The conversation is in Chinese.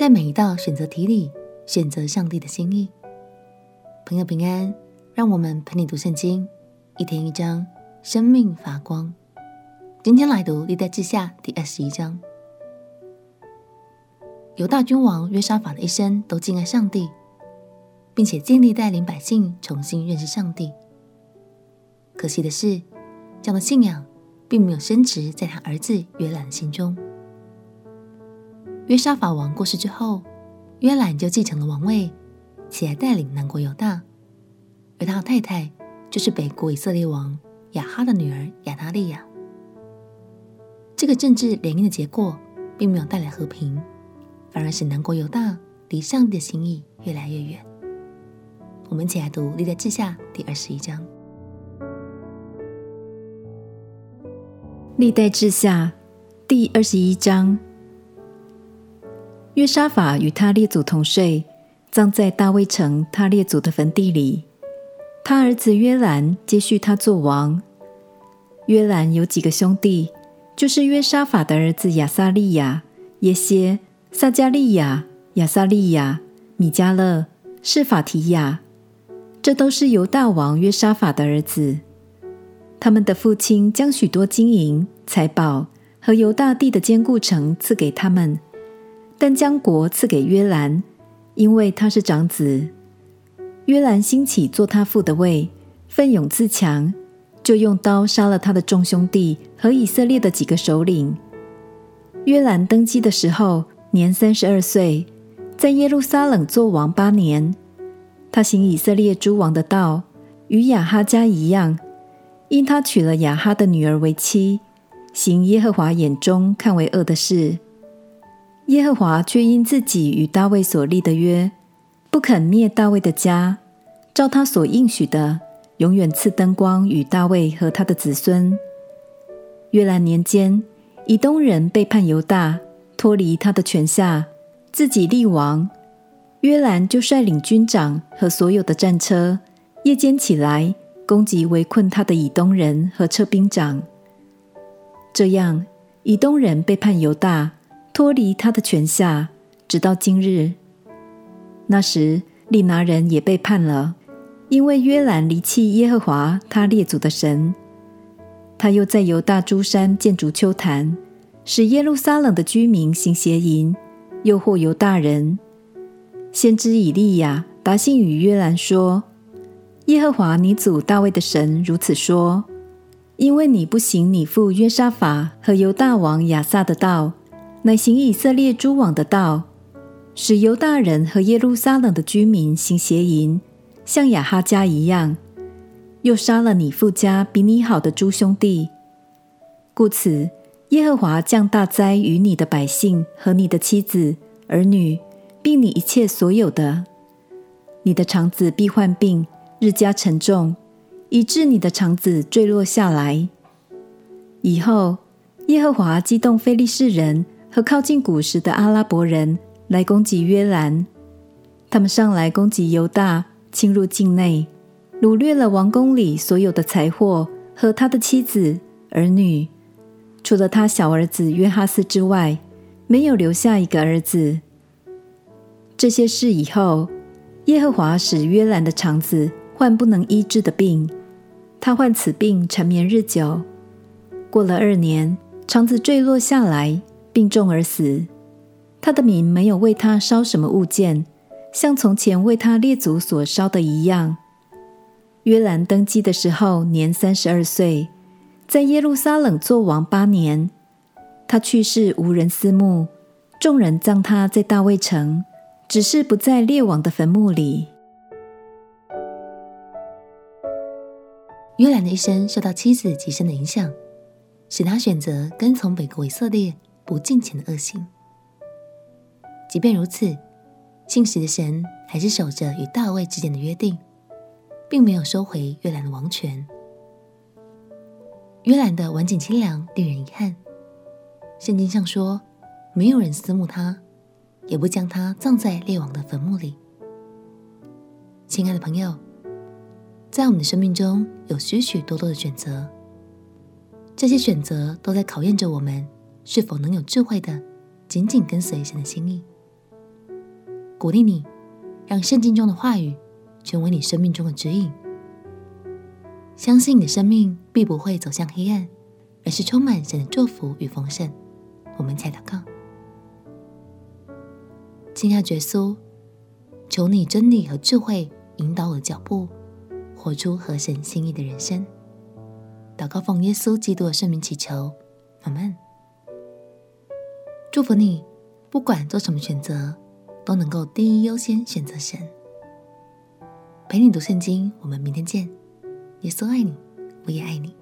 在每一道选择题里选择上帝的心意。朋友平安，让我们陪你读圣经，一天一章，生命发光。今天来读历代志下第二十一章。犹大君王约沙法的一生都敬爱上帝，并且尽力带领百姓重新认识上帝。可惜的是，这样的信仰并没有深植在他儿子约兰的心中。约沙法王过世之后，约兰就继承了王位，起来带领南国犹大，而他的太太就是北国以色列王亚哈的女儿亚他利亚。这个政治联姻的结果，并没有带来和平，反而使南国犹大离上帝的心意越来越远。我们一起来读历代志下第二十一章。历代志下第二十一章，约沙法与他列祖同睡，葬在大卫城他列祖的坟地里。他儿子约兰接续他做王。约兰有几个兄弟，就是约沙法的儿子亚撒利雅、耶歇、撒迦利亚、亚撒利雅、米迦勒、示法提亚，这都是犹大王约沙法的儿子。他们的父亲将许多金银财宝和犹大地的坚固城赐给他们，但将国赐给约兰，因为他是长子。约兰兴起做他父的位，奋勇自强，就用刀杀了他的众兄弟和以色列的几个首领。约兰登基的时候年三十二岁，在耶路撒冷作王八年。他行以色列诸王的道，与亚哈家一样。因他娶了亚哈的女儿为妻，行耶和华眼中看为恶的事，耶和华却因自己与大卫所立的约，不肯灭大卫的家，照他所应许的，永远赐灯光与大卫和他的子孙。约兰年间，以东人背叛犹大，脱离他的权下，自己立王。约兰就率领军长和所有的战车，夜间起来。攻击围困他的以东人和车兵长，这样以东人背叛犹大，脱离他的权下，直到今日。那时利拿人也背叛了，因为约兰离弃耶和华他列祖的神。他又在犹大诸山建筑丘坛，使耶路撒冷的居民行邪淫，诱惑犹大人。先知以利亚达信与约兰说。耶和华你祖大卫的神如此说：因为你不行你父约沙法和犹大王亚撒的道，乃行以色列诸王的道，使犹大人和耶路撒冷的居民行邪淫，像亚哈家一样，又杀了你父家比你好的诸兄弟，故此耶和华降大灾与你的百姓和你的妻子儿女，并你一切所有的，你的肠子必患病。日加沉重，以致你的肠子坠落下来。以后，耶和华激动非利士人和靠近古时的阿拉伯人来攻击约兰。他们上来攻击犹大，侵入境内，掳掠了王宫里所有的财货和他的妻子儿女，除了他小儿子约哈斯之外，没有留下一个儿子。这些事以后，耶和华使约兰的肠子。患不能医治的病，他患此病缠绵日久。过了二年，肠子坠落下来，病重而死。他的民没有为他烧什么物件，像从前为他列祖所烧的一样。约兰登基的时候年三十二岁，在耶路撒冷作王八年。他去世无人思慕，众人葬他在大卫城，只是不在列王的坟墓里。约兰的一生受到妻子极深的影响，使他选择跟从北国以色列不敬虔的恶行。即便如此，信实的神还是守着与大卫之间的约定，并没有收回约兰的王权。约兰的晚景凄凉，令人遗憾。圣经上说，没有人思慕他，也不将他葬在列王的坟墓里。亲爱的朋友。在我们的生命中有许许多多的选择，这些选择都在考验着我们是否能有智慧的紧紧跟随神的心意。鼓励你，让圣经中的话语成为你生命中的指引。相信你的生命必不会走向黑暗，而是充满神的祝福与丰盛。我们才祷告，亲爱的耶稣，求你真理和智慧引导我的脚步，活出合神心意的人生。祷告奉耶稣基督的圣名祈求，阿门。祝福你，不管做什么选择，都能够第一优先选择神。陪你读圣经，我们明天见。耶稣爱你，我也爱你。